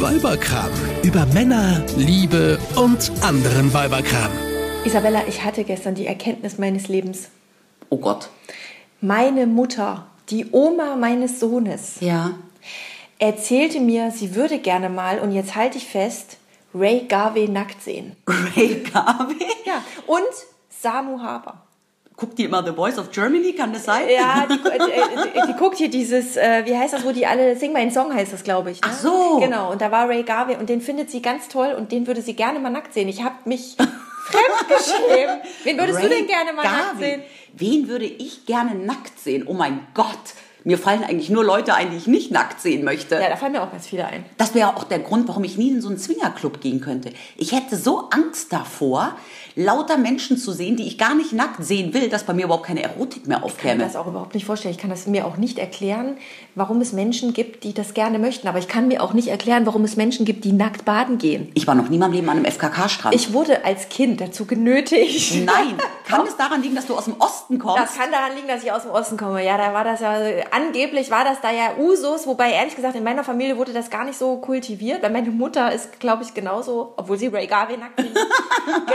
Weiberkram. Über Männer, Liebe und anderen Weiberkram. Isabella, ich hatte gestern die Erkenntnis meines Lebens. Oh Gott. Meine Mutter, die Oma meines Sohnes, Ja. erzählte mir, sie würde gerne mal, und jetzt halte ich fest, Ray Garvey nackt sehen. Ray Garvey? Ja, und Samu Haber. Guckt die immer The Voice of Germany, kann das sein? Ja, die, äh, die, die guckt hier dieses, äh, wie heißt das, wo die alle, Sing meinen Song heißt das, glaube ich. Ne? Ach so. Genau, und da war Ray Garvey und den findet sie ganz toll und den würde sie gerne mal nackt sehen. Ich habe mich fremdgeschämt. Wen würdest du Ray denn gerne mal nackt Garvey. sehen? Wen würde ich gerne nackt sehen? Oh mein Gott. Mir fallen eigentlich nur Leute ein, die ich nicht nackt sehen möchte. Ja, da fallen mir auch ganz viele ein. Das wäre auch der Grund, warum ich nie in so einen Swingerclub gehen könnte. Ich hätte so Angst davor, lauter Menschen zu sehen, die ich gar nicht nackt sehen will, dass bei mir überhaupt keine Erotik mehr Ich kann mir aufkäme. das auch überhaupt nicht vorstellen. Ich kann das mir auch nicht erklären, warum es Menschen gibt, die das gerne möchten. Aber ich kann mir auch nicht erklären, warum es Menschen gibt, die nackt baden gehen. Ich war noch nie in meinem Leben an einem FKK-Strand. Ich wurde als Kind dazu genötigt. Nein. Kann es daran liegen, dass du aus dem Osten kommst? Das kann daran liegen, dass ich aus dem Osten komme. Ja, da war das ja, angeblich war das da ja Usus, wobei ehrlich gesagt in meiner Familie wurde das gar nicht so kultiviert, weil meine Mutter ist, glaube ich, genauso, obwohl sie Ray Garvey nackt sieht,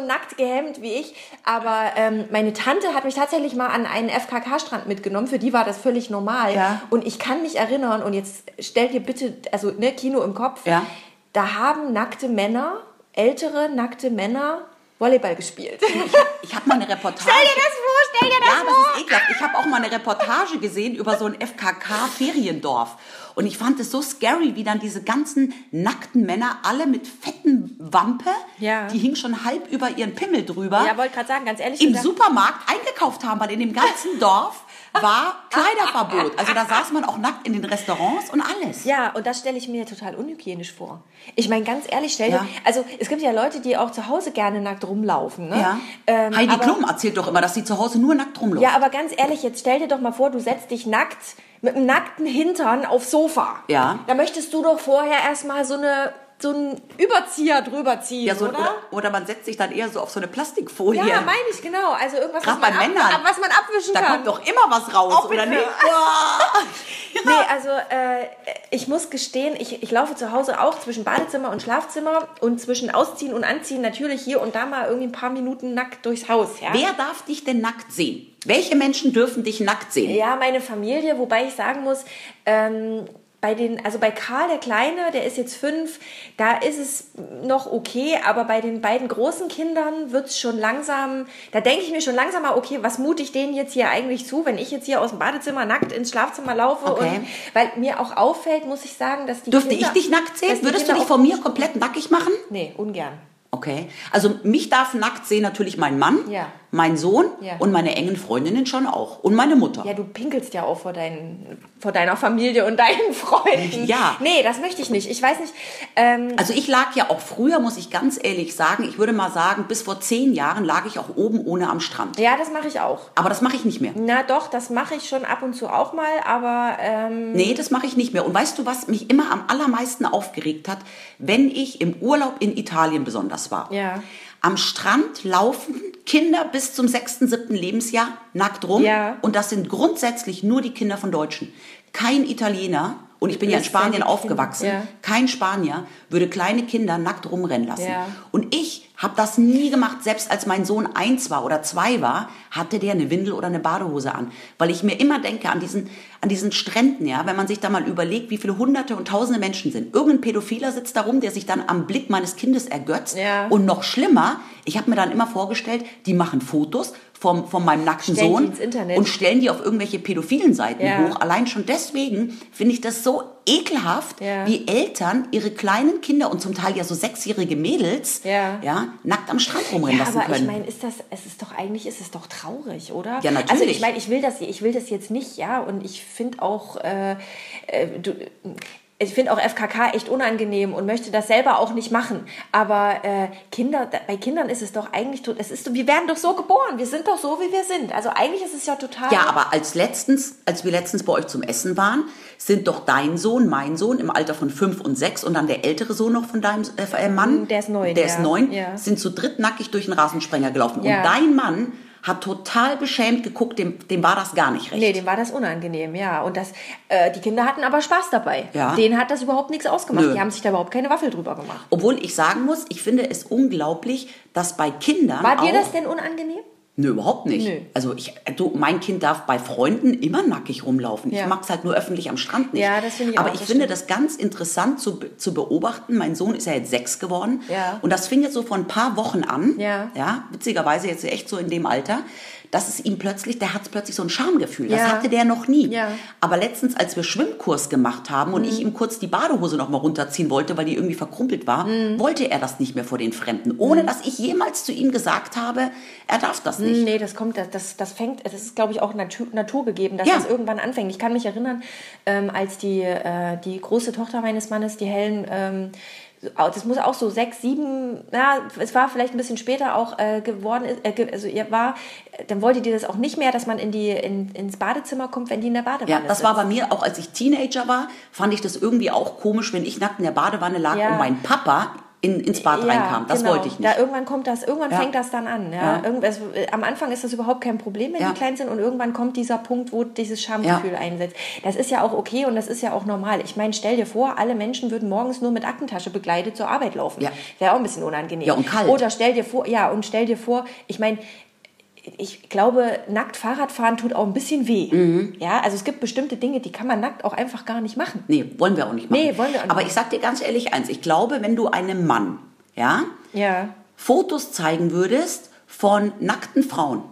nackt gehemmt wie ich. Aber ähm, meine Tante hat mich tatsächlich mal an einen FKK-Strand mitgenommen. Für die war das völlig normal. Ja. Und ich kann mich erinnern, und jetzt stell dir bitte, also ne, Kino im Kopf, Ja. da haben nackte Männer, ältere nackte Männer, Volleyball gespielt. Ich habe mal eine Reportage. Stell dir das vor, stell dir das Ja, vor. das ist ekelhaft. Ich habe auch mal eine Reportage gesehen über so ein FKK-Feriendorf. Und ich fand es so scary, wie dann diese ganzen nackten Männer, alle mit fetten Wampe, Ja. die hingen schon halb über ihren Pimmel drüber, Ja, wollte gerade sagen, ganz ehrlich im gesagt- Supermarkt eingekauft haben, weil in dem ganzen Dorf war Kleiderverbot. Also da saß man auch nackt in den Restaurants und alles. Ja, und das stelle ich mir total unhygienisch vor. Ich meine, ganz ehrlich, stell dir, Ja. also es gibt ja Leute, die auch zu Hause gerne nackt rumlaufen. Ne? Ja. Ähm, Heidi aber, Klum erzählt doch immer, dass sie zu Hause nur nackt rumläuft. Ja, aber ganz ehrlich, jetzt stell dir doch mal vor, du setzt dich nackt mit einem nackten Hintern aufs Sofa. Ja. Da möchtest du doch vorher erstmal so eine so einen Überzieher drüber ziehen, Ja, so, oder? oder, oder man setzt sich dann eher so auf so eine Plastikfolie. Ja, meine ich, genau. Also irgendwas, was man, bei Männern. ab, was man abwischen Da kann. kommt doch immer was raus, Auch oder nicht? Boah. Nee, also äh, ich muss gestehen, ich, ich laufe zu Hause auch zwischen Badezimmer und Schlafzimmer und zwischen Ausziehen und Anziehen natürlich hier und da mal irgendwie ein paar Minuten nackt durchs Haus. Ja? Wer darf dich denn nackt sehen? Welche Menschen dürfen dich nackt sehen? Ja, meine Familie, wobei ich sagen muss, ähm, bei den, also bei Karl der Kleine, der ist jetzt fünf, da ist es noch okay, aber bei den beiden großen Kindern wird es schon langsam, da denke ich mir schon langsam mal, okay, was mute ich denen jetzt hier eigentlich zu, wenn ich jetzt hier aus dem Badezimmer nackt ins Schlafzimmer laufe Okay. und weil mir auch auffällt, muss ich sagen, dass die Dürfte Kinder, ich dich nackt sehen? Würdest du Kinder dich auch- von mir komplett nackig machen? Nee, ungern. Okay. Also mich darf nackt sehen natürlich mein Mann, Ja. mein Sohn Ja. und meine engen Freundinnen schon auch. Und meine Mutter. Ja, du pinkelst ja auch vor, deinen, vor deiner Familie und deinen Freunden. Ja. Nee, das möchte ich nicht. Ich weiß nicht. Ähm, Also ich lag ja auch früher, muss ich ganz ehrlich sagen, ich würde mal sagen, bis vor zehn Jahren lag ich auch oben ohne am Strand. ja, das mache ich auch. Aber das mache ich nicht mehr. Na doch, das mache ich schon ab und zu auch mal, aber ähm, Nee, das mache ich nicht mehr. Und weißt du, was mich immer am allermeisten aufgeregt hat? Wenn ich im Urlaub in Italien besonders war. Ja. Am Strand laufen Kinder bis zum sechsten, siebten Lebensjahr nackt rum. Ja. Und das sind grundsätzlich nur die Kinder von Deutschen. Kein Italiener, und ich bin ja in Spanien aufgewachsen, ja. kein Spanier würde kleine Kinder nackt rumrennen lassen. Ja. Und ich habe das nie gemacht. Selbst als mein Sohn eins war oder zwei war, hatte der eine Windel oder eine Badehose an. Weil ich mir immer denke, an diesen, an diesen Stränden, ja, wenn man sich da mal überlegt, wie viele hunderte und tausende Menschen sind. Irgendein Pädophiler sitzt da rum, der sich dann am Blick meines Kindes ergötzt. Ja. Und noch schlimmer, ich habe mir dann immer vorgestellt, die machen Fotos vom, von meinem nackten Stellen Sohn und stellen die auf irgendwelche pädophilen Seiten Ja. hoch. Allein schon deswegen finde ich das so ekelhaft, Ja. wie Eltern ihre kleinen Kinder und zum Teil ja so sechsjährige Mädels Ja. Ja, nackt am Strand rumrennen ja, lassen aber können. ich meine, ist das, es ist doch eigentlich, ist es doch traurig, oder? Ja, natürlich. Also ich meine, ich will das, ich will das jetzt nicht, ja, und ich finde auch, äh, äh, du, ich finde auch FKK echt unangenehm und möchte das selber auch nicht machen. Aber äh, Kinder, bei Kindern ist es doch eigentlich, tot- es ist, wir werden doch so geboren, wir sind doch so, wie wir sind. Also eigentlich ist es ja total. ja, aber als letztens, als wir letztens bei euch zum Essen waren, sind doch dein Sohn, mein Sohn im Alter von fünf und sechs und dann der ältere Sohn noch von deinem äh, Mann, Der ist neun, der ist ja. neun, Ja. sind zu dritt nackig durch den Rasensprenger gelaufen. Ja. Und dein Mann hat total beschämt geguckt, dem, dem war das gar nicht recht. Nee, dem war das unangenehm, ja. Und das, äh, die Kinder hatten aber Spaß dabei. Ja. Denen hat das überhaupt nichts ausgemacht. Nö. Die haben sich da überhaupt keine Waffel drüber gemacht. Obwohl ich sagen muss, ich finde es unglaublich, dass bei Kindern War dir das denn unangenehm? Nö, überhaupt nicht. Nö. Also ich, du, mein Kind darf bei Freunden immer nackig rumlaufen. Ja. Ich mag es halt nur öffentlich am Strand nicht. Ja, das finde ich Aber auch, ich finde stimmt. das ganz interessant zu, zu beobachten. Mein Sohn ist ja jetzt sechs geworden. Ja. Und das fing jetzt so vor ein paar Wochen an. Ja. Ja, witzigerweise jetzt echt so in dem Alter, dass es ihm plötzlich, der hat plötzlich so ein Schamgefühl. Das Ja. hatte der noch nie. Ja. Mhm. Aber letztens, als wir Schwimmkurs gemacht haben und ich ihm kurz die Badehose noch mal runterziehen wollte, weil die irgendwie verkrumpelt war, Mhm. wollte er das nicht mehr vor den Fremden. Ohne dass ich jemals zu ihm gesagt habe, er darf das nicht. Nee, das kommt, das, das, das fängt, das ist, glaube ich, auch Natur, naturgegeben, dass Ja. das irgendwann anfängt. Ich kann mich erinnern, ähm, als die, äh, die große Tochter meines Mannes, die Helen, ähm, das muss auch so sechs, sieben, na, es war vielleicht ein bisschen später auch äh, geworden, äh, also ihr war, dann wollte die das auch nicht mehr, dass man in die, in, ins Badezimmer kommt, wenn die in der Badewanne Ja, das sitzt. war bei mir, auch als ich Teenager war, fand ich das irgendwie auch komisch, wenn ich nackt in der Badewanne lag Ja. und mein Papa in, ins Bad reinkam. Das genau. wollte ich nicht. Da irgendwann kommt das, irgendwann Ja. fängt das dann an. Ja? Ja. Irgendwas, äh, am Anfang ist das überhaupt kein Problem, wenn Ja. die klein sind und irgendwann kommt dieser Punkt, wo dieses Schamgefühl Ja. einsetzt. Das ist ja auch okay und das ist ja auch normal. Ich meine, stell dir vor, alle Menschen würden morgens nur mit Aktentasche begleitet zur Arbeit laufen. Ja. Wäre auch ein bisschen unangenehm. Ja, und kalt. Oder stell dir vor, ja, und stell dir vor, ich meine, ich glaube, nackt Fahrradfahren tut auch ein bisschen weh. Mhm. Ja, also es gibt bestimmte Dinge, die kann man nackt auch einfach gar nicht machen. Nee, wollen wir auch nicht machen. Nee, wollen wir auch nicht Aber ich sag dir ganz ehrlich eins, ich glaube, wenn du einem Mann, ja, Ja. Fotos zeigen würdest von nackten Frauen,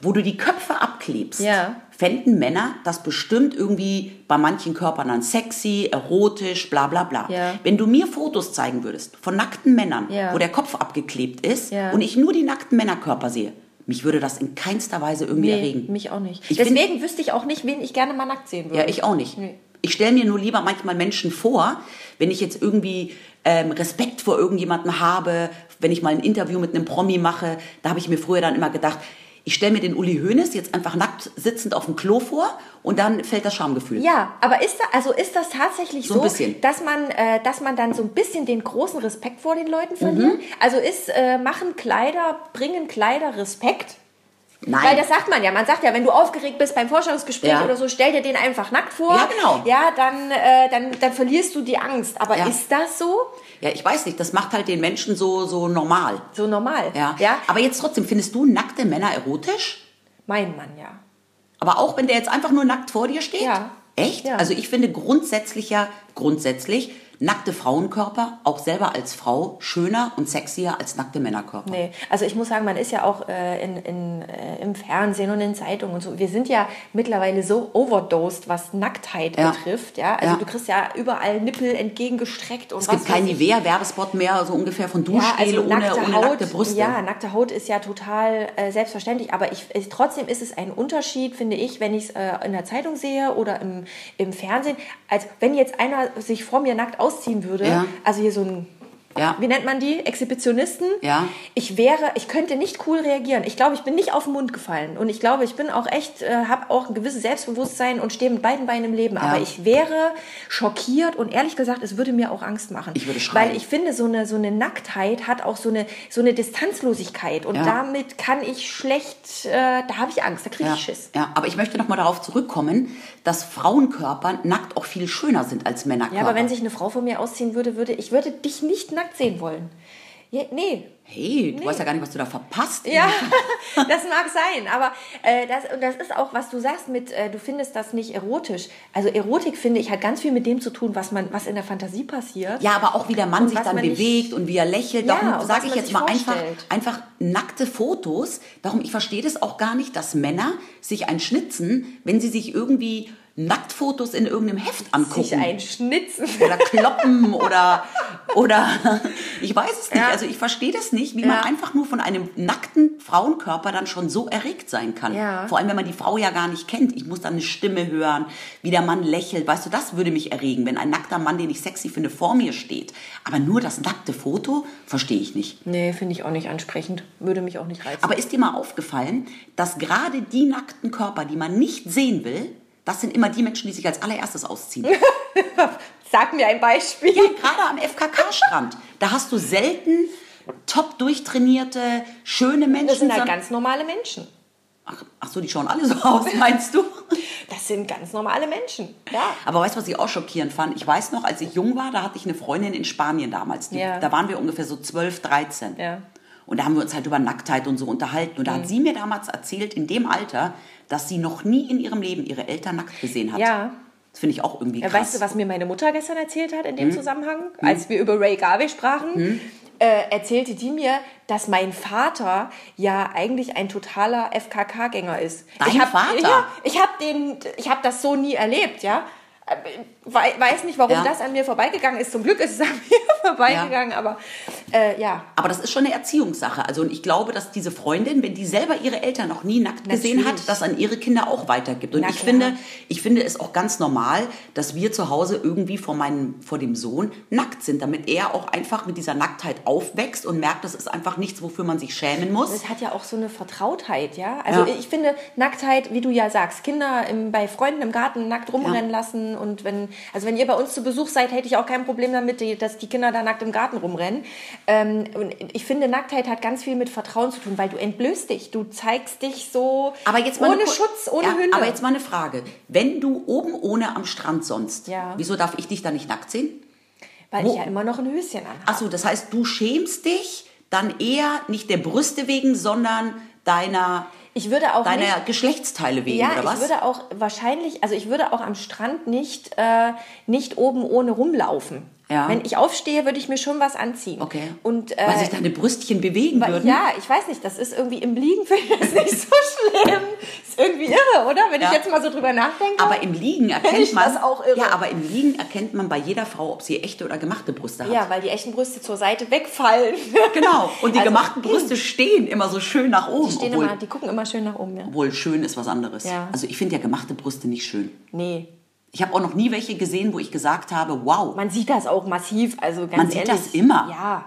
wo du die Köpfe abklebst, Ja. fänden Männer das bestimmt irgendwie bei manchen Körpern dann sexy, erotisch, bla bla bla. Ja. Wenn du mir Fotos zeigen würdest von nackten Männern, Ja. wo der Kopf abgeklebt ist und ich nur die nackten Männerkörper sehe, mich würde das in keinster Weise irgendwie Nee, erregen. mich auch nicht. Ich find- Deswegen wüsste ich auch nicht, wen ich gerne mal nackt sehen würde. Ja, ich auch nicht. Nee. Ich stelle mir nur lieber manchmal Menschen vor, wenn ich jetzt irgendwie ähm, Respekt vor irgendjemandem habe, wenn ich mal ein Interview mit einem Promi mache, da habe ich mir früher dann immer gedacht, ich stelle mir den Uli Hoeneß jetzt einfach nackt sitzend auf dem Klo vor und dann fällt das Schamgefühl. Ja, aber ist, da, also ist das tatsächlich So so, dass man, äh, dass man dann so ein bisschen den großen Respekt vor den Leuten verliert? Mhm. Also ist, äh, machen Kleider, bringen Kleider Respekt? Nein. Weil das sagt man ja. Man sagt ja, wenn du aufgeregt bist beim Vorstellungsgespräch Ja. oder so, stell dir den einfach nackt vor. Ja, genau. Ja, dann, äh, dann, dann verlierst du die Angst. Aber Ja. ist das so? ja, ich weiß nicht, das macht halt den Menschen so, so normal. So normal? Ja. ja? Aber jetzt trotzdem, findest du nackte Männer erotisch? Mein Mann, ja. Aber auch wenn der jetzt einfach nur nackt vor dir steht? Ja. Echt? Ja. Also ich finde grundsätzlich ja, grundsätzlich, nackte Frauenkörper auch selber als Frau schöner und sexier als nackte Männerkörper. Nee, also ich muss sagen, man ist ja auch äh, in, in, äh, im Fernsehen und in Zeitungen und so. Wir sind ja mittlerweile so overdosed, was Nacktheit Ja. betrifft. Ja, also Ja. du kriegst ja überall Nippel entgegengestreckt und Es was gibt keinen. Nivea-Werbespot mehr, so ungefähr von Ja, Duschgel also ohne, nackte ohne Haut, nackte Brüste. ja, nackte Haut ist ja total äh, selbstverständlich, aber ich, ich, trotzdem ist es ein Unterschied, finde ich, wenn ich es äh, in der Zeitung sehe oder im, im Fernsehen, als wenn jetzt einer sich vor mir nackt ausziehen würde, Ja. also hier so ein Ja. wie nennt man die? Exhibitionisten. Ja. Ich wäre, ich könnte nicht cool reagieren. Ich glaube, ich bin nicht auf den Mund gefallen. Und ich glaube, ich bin auch echt, äh, habe auch ein gewisses Selbstbewusstsein und stehe mit beiden Beinen im Leben. Aber ich wäre schockiert und ehrlich gesagt, es würde mir auch Angst machen. Ich würde schreien. Weil ich finde, so eine, so eine Nacktheit hat auch so eine, so eine Distanzlosigkeit. Und Ja. damit kann ich schlecht, äh, da habe ich Angst, da kriege Ja, ich Schiss. ja, aber ich möchte noch mal darauf zurückkommen, dass Frauenkörper nackt auch viel schöner sind als Männerkörper. Ja, aber wenn sich eine Frau von mir ausziehen würde, würde ich würde dich nicht nackt sehen wollen. Ja, nee, hey, du weißt ja gar nicht, was du da verpasst. Ja, das mag sein, aber äh, das, und das ist auch, was du sagst mit, äh, du findest das nicht erotisch. Also Erotik, finde ich, hat ganz viel mit dem zu tun, was man, was in der Fantasie passiert. Ja, aber auch wie der Mann Und sich dann man nicht- bewegt und wie er lächelt. Ja, Darum sage ich jetzt mal einfach, vorstellt. einfach nackte Fotos. Darum, ich verstehe das auch gar nicht, dass Männer sich einschnitzen, wenn sie sich irgendwie Nacktfotos in irgendeinem Heft angucken. Sich einschnitzen. oder kloppen oder oder ich weiß es nicht. Ja. Also ich verstehe das nicht, wie man Ja. einfach nur von einem nackten Frauenkörper dann schon so erregt sein kann. Ja. Vor allem, wenn man die Frau ja gar nicht kennt. Ich muss dann eine Stimme hören, wie der Mann lächelt. Weißt du, das würde mich erregen, wenn ein nackter Mann, den ich sexy finde, vor mir steht. Aber nur das nackte Foto verstehe ich nicht. Nee, finde ich auch nicht ansprechend. Würde mich auch nicht reizen. Aber ist dir mal aufgefallen, dass gerade die nackten Körper, die man nicht sehen will, das sind immer die Menschen, die sich als allererstes ausziehen. Sag mir ein Beispiel. Gerade am FKK-Strand. Da hast du selten top durchtrainierte, schöne Menschen. Das sind halt ganz normale Menschen. Ach, ach so, die schauen alle so aus, meinst du? Das sind ganz normale Menschen. Ja. Aber weißt du, was ich auch schockierend fand? Ich weiß noch, als ich jung war, da hatte ich eine Freundin in Spanien damals. Die, Ja. Da waren wir ungefähr so 12, 13. Ja. Mhm. Und da haben wir uns halt über Nacktheit und so unterhalten. Und da hat sie mir damals erzählt, in dem Alter, dass sie noch nie in ihrem Leben ihre Eltern nackt gesehen hat. Ja. Das finde ich auch irgendwie krass. Weißt du, was mir meine Mutter gestern erzählt hat in Hm? dem Zusammenhang? Als wir über Ray Garvey sprachen, äh, erzählte die mir, dass mein Vater ja eigentlich ein totaler FKK-Gänger ist. Dein ich hab, Vater? Ja, ich habe den, ich habe das so nie erlebt, ja. Wei- Weiß nicht, warum Ja. das an mir vorbeigegangen ist. Zum Glück ist es an mir vorbeigegangen, aber äh, ja. Aber das ist schon eine Erziehungssache. Also und ich glaube, dass diese Freundin, wenn die selber ihre Eltern noch nie nackt gesehen hat, Natürlich. das an ihre Kinder auch weitergibt. Und Na ich klar. finde, ich finde es auch ganz normal, dass wir zu Hause irgendwie vor meinem, vor dem Sohn nackt sind, damit er auch einfach mit dieser Nacktheit aufwächst und merkt, das ist einfach nichts, wofür man sich schämen muss. Es hat ja auch so eine Vertrautheit, ja. Also Ja. ich finde Nacktheit, wie du ja sagst, Kinder im, bei Freunden im Garten nackt rumrennen lassen und wenn, also wenn ihr bei uns zu Besuch seid, hätte ich auch kein Problem damit, dass die Kinder da nackt im Garten rumrennen. Ähm, und ich finde, Nacktheit hat ganz viel mit Vertrauen zu tun, weil du entblößt dich, du zeigst dich so Aber jetzt mal ohne Schutz, ohne ja, Hülle. Aber jetzt mal eine Frage. Wenn du oben ohne am Strand sonst, Ja. wieso darf ich dich da nicht nackt sehen? weil wo- ich ja immer noch ein Höschen anhabe. Achso, das heißt, du schämst dich dann eher nicht der Brüste wegen, sondern deiner, Ich würde auch deiner nicht, Geschlechtsteile wegen, Ja, oder was? ich würde auch wahrscheinlich, also ich würde auch am Strand nicht, äh, nicht oben ohne rumlaufen. Ja. Wenn ich aufstehe, würde ich mir schon was anziehen. okay. Und, äh, Weil sich deine Brüstchen bewegen weil- würden. ja, ich weiß nicht, das ist irgendwie im Liegen finde ich das nicht so schlimm. Ist irgendwie irre, oder? Wenn Ja. ich jetzt mal so drüber nachdenke. Aber im Liegen erkennt ich man. das auch irre. Ja, aber im Liegen erkennt man bei jeder Frau, ob sie echte oder gemachte Brüste hat. ja, weil die echten Brüste zur Seite wegfallen. Genau. Und die Also, gemachten Brüste stehen immer so schön nach oben. Die, stehen obwohl, immer, die gucken immer schön nach oben, ja. obwohl schön ist was anderes. Ja. Also ich finde ja gemachte Brüste nicht schön. Nee. Ich habe auch noch nie welche gesehen, wo ich gesagt habe, wow. Man sieht das auch massiv, also ganz Man sieht ehrlich. das immer. Ja.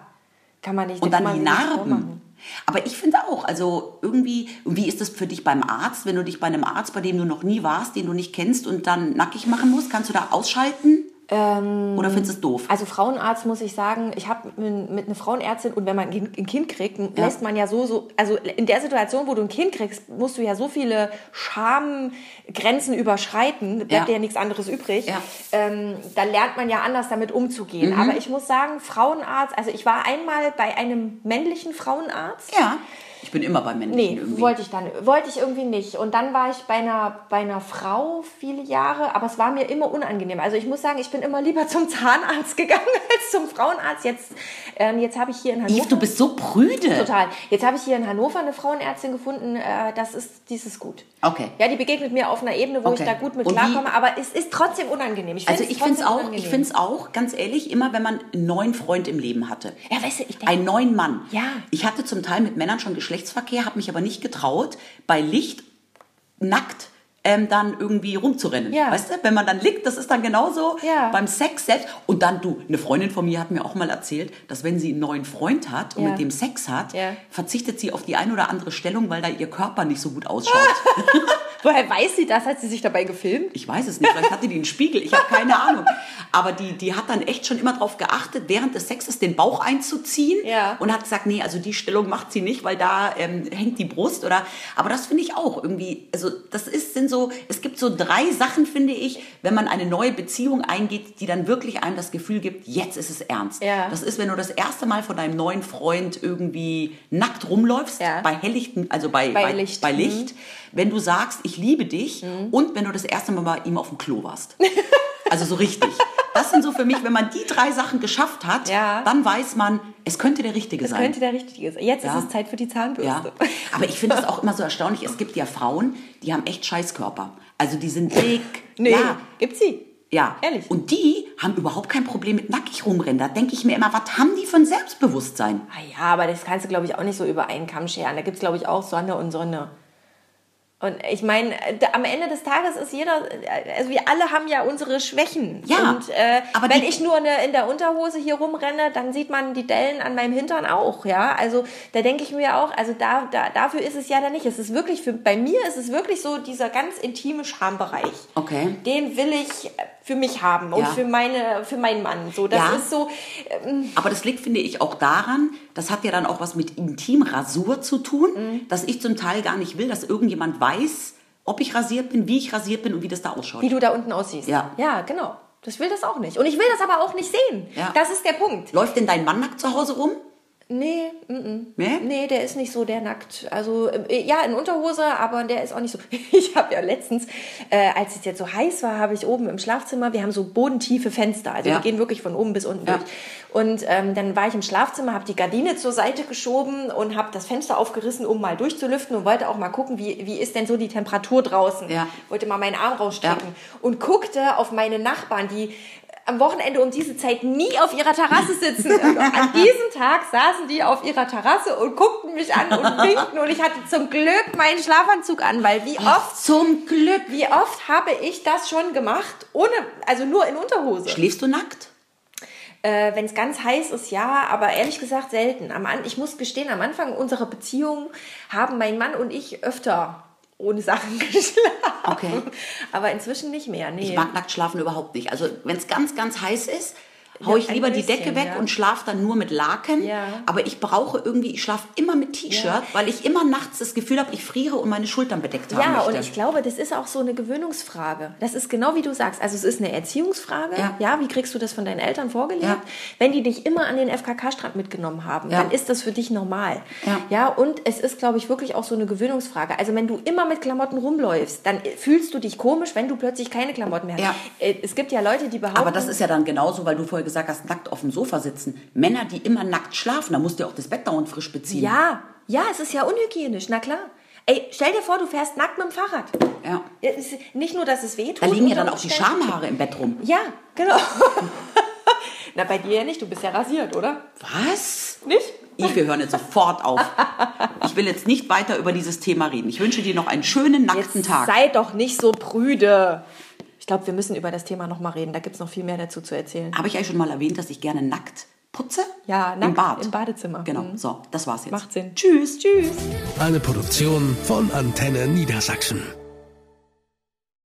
Kann man nicht Und dann die Narben. Aber ich finde auch, also irgendwie, wie ist das für dich beim Arzt, wenn du dich bei einem Arzt, bei dem du noch nie warst, den du nicht kennst und dann nackig machen musst, kannst du da ausschalten? Oder findest du es doof? Also Frauenarzt muss ich sagen, ich habe mit, einer Frauenärztin und wenn man ein Kind- kriegt, lässt man ja so, so, also in der Situation, wo du ein Kind kriegst, musst du ja so viele Schamgrenzen überschreiten, da bleibt Ja. dir ja nichts anderes übrig. Ja. Ähm, da lernt man ja anders damit umzugehen. Mhm. Aber ich muss sagen, Frauenarzt, also ich war einmal bei einem männlichen Frauenarzt. ja. Ich bin immer bei männlichen Nee, irgendwie. wollte ich dann, wollte ich irgendwie nicht. Und dann war ich bei einer, bei einer Frau viele Jahre, aber es war mir immer unangenehm. Also ich muss sagen, ich bin immer lieber zum Zahnarzt gegangen als zum Frauenarzt. Jetzt, ähm, jetzt habe ich hier in Hannover. Yves, du bist so prüde. Total. Jetzt habe ich hier in Hannover eine Frauenärztin gefunden, äh, das ist, dies ist gut. Okay. Ja, die begegnet mir auf einer Ebene, wo Okay. ich da gut mit Und klarkomme, aber es ist trotzdem unangenehm. Ich Also ich finde es auch, ich finde es auch, ganz ehrlich, immer wenn man einen neuen Freund im Leben hatte. Ja, weißt du, ich denke, Einen neuen Mann. Ja. Ich hatte zum Teil mit Männern schon Geschlechtsverkehr, habe mich aber nicht getraut, bei Licht nackt ähm, dann irgendwie rumzurennen. Ja. Weißt du, wenn man dann liegt, das ist dann genauso Ja. beim Sex selbst. Und dann du, eine Freundin von mir hat mir auch mal erzählt, dass wenn sie einen neuen Freund hat und Ja. mit dem Sex hat, verzichtet sie auf die ein oder andere Stellung, weil da ihr Körper nicht so gut ausschaut. woher weiß sie das? Hat sie sich dabei gefilmt? Ich weiß es nicht, vielleicht hatte die einen Spiegel, ich habe keine Ahnung. Aber die, die hat dann echt schon immer darauf geachtet, während des Sexes den Bauch einzuziehen und hat gesagt, nee, also die Stellung macht sie nicht, weil da ähm, hängt die Brust oder. Aber das finde ich auch irgendwie, also das ist, sind so, es gibt so drei Sachen, finde ich, wenn man eine neue Beziehung eingeht, die dann wirklich einem das Gefühl gibt, jetzt ist es ernst. Ja. Das ist, wenn du das erste Mal von deinem neuen Freund irgendwie nackt rumläufst, Ja. bei helllichten, also bei, Bei bei, Licht. bei Mhm. Licht wenn du sagst, ich liebe dich und wenn du das erste Mal bei ihm auf dem Klo warst. Also so richtig. Das sind so für mich, wenn man die drei Sachen geschafft hat, Ja. dann weiß man, es könnte der Richtige sein. Könnte der richtige sein. Jetzt Ja. ist es Zeit für die Zahnbürste. ja. Aber ich finde das auch immer so erstaunlich. Es gibt ja Frauen, die haben echt Scheißkörper. Also die sind dick. Nee, Ja. gibt's sie? Ja. Ehrlich? Und die haben überhaupt kein Problem mit nackig rumrennen. Da denke ich mir immer, was haben die für ein Selbstbewusstsein? Ah ja, aber das kannst du, glaube ich, auch nicht so über einen Kamm scheren. Da gibt es, glaube ich, auch Sonne und Sonne. Und ich meine, am Ende des Tages ist jeder, also wir alle haben ja unsere Schwächen. Ja, Und äh, aber wenn ich nur eine, in der Unterhose hier rumrenne, dann sieht man die Dellen an meinem Hintern auch, ja. Also da denke ich mir auch, also da, da dafür ist es ja dann nicht. Es ist wirklich für bei mir ist es wirklich so dieser ganz intime Schambereich. Okay. Den will ich für mich haben und Ja. für meine, für meinen Mann. So, das Ja. ist so. Aber das liegt, finde ich, auch daran, das hat ja dann auch was mit Intimrasur zu tun, Mhm. dass ich zum Teil gar nicht will, dass irgendjemand weiß, ob ich rasiert bin, wie ich rasiert bin und wie das da ausschaut. wie du da unten aussiehst. Ja. Ja, genau. Das will das auch nicht. Und ich will das aber auch nicht sehen. Ja. Das ist der Punkt. Läuft denn dein Mann nackt zu Hause rum? Nee, -mm. Nee? nee, der ist nicht so der nackt. Also äh, ja, in Unterhose, aber der ist auch nicht so. Ich habe ja letztens, äh, als es jetzt so heiß war, habe ich oben im Schlafzimmer, wir haben so bodentiefe Fenster, also Ja. die gehen wirklich von oben bis unten Ja. durch. Und ähm, dann war ich im Schlafzimmer, habe die Gardine zur Seite geschoben und habe das Fenster aufgerissen, um mal durchzulüften und wollte auch mal gucken, wie, wie ist denn so die Temperatur draußen. Ja. Wollte mal meinen Arm rausstrecken und guckte auf meine Nachbarn, die am Wochenende um diese Zeit nie auf ihrer Terrasse sitzen. Und an diesem Tag saßen die auf ihrer Terrasse und guckten mich an und winkten und ich hatte zum Glück meinen Schlafanzug an, weil wie oft, Zum Glück. wie oft habe ich das schon gemacht, ohne, also nur in Unterhose. Schläfst du nackt? Äh, Wenn es ganz heiß ist, ja, aber ehrlich gesagt selten. Am An ich muss gestehen, am Anfang unserer Beziehung haben mein Mann und ich öfter ohne Sachen geschlafen. Okay. Aber inzwischen nicht mehr, nee. Ich mag nackt schlafen überhaupt nicht. Also wenn es ganz, ganz heiß ist, hau ich lieber die bisschen, Decke weg ja. und schlafe dann nur mit Laken. Ja. Aber ich brauche irgendwie, ich schlafe immer mit T-Shirt, weil ich immer nachts das Gefühl habe, ich friere und meine Schultern bedeckt haben Ja, möchte. und ich glaube, das ist auch so eine Gewöhnungsfrage. Das ist genau wie du sagst. Also es ist eine Erziehungsfrage. Ja. wie kriegst du das von deinen Eltern vorgelebt? Wenn die dich immer an den FKK-Strand mitgenommen haben, dann ist das für dich normal. Ja. ja, und es ist, glaube ich, wirklich auch so eine Gewöhnungsfrage. Also wenn du immer mit Klamotten rumläufst, dann fühlst du dich komisch, wenn du plötzlich keine Klamotten mehr hast. Ja. Äh, Es gibt ja Leute, die behaupten... Aber das ist ja dann genauso, weil du vorher gesagt hast, nackt auf dem Sofa sitzen. Männer, die immer nackt schlafen, da musst du ja auch das Bett dauernd frisch beziehen. Ja, ja, es ist ja unhygienisch, na klar. Ey, stell dir vor, du fährst nackt mit dem Fahrrad. Ja. Nicht nur, dass es wehtut. Da liegen ja dann auch die Schamhaare im Bett rum. Ja, genau. Na, bei dir ja nicht, du bist ja rasiert, oder? Was? Nicht? Ich, wir hören jetzt sofort auf. Ich will jetzt nicht weiter über dieses Thema reden. Ich wünsche dir noch einen schönen nackten Jetzt Tag. sei doch nicht so prüde. Ich glaube, wir müssen über das Thema nochmal reden. Da gibt es noch viel mehr dazu zu erzählen. Habe ich eigentlich schon mal erwähnt, dass ich gerne nackt putze? Ja, Im nackt Bad. im Badezimmer. Genau, Mhm. so, das war's jetzt. Macht Sinn. Tschüss. Tschüss. Eine Produktion von Antenne Niedersachsen.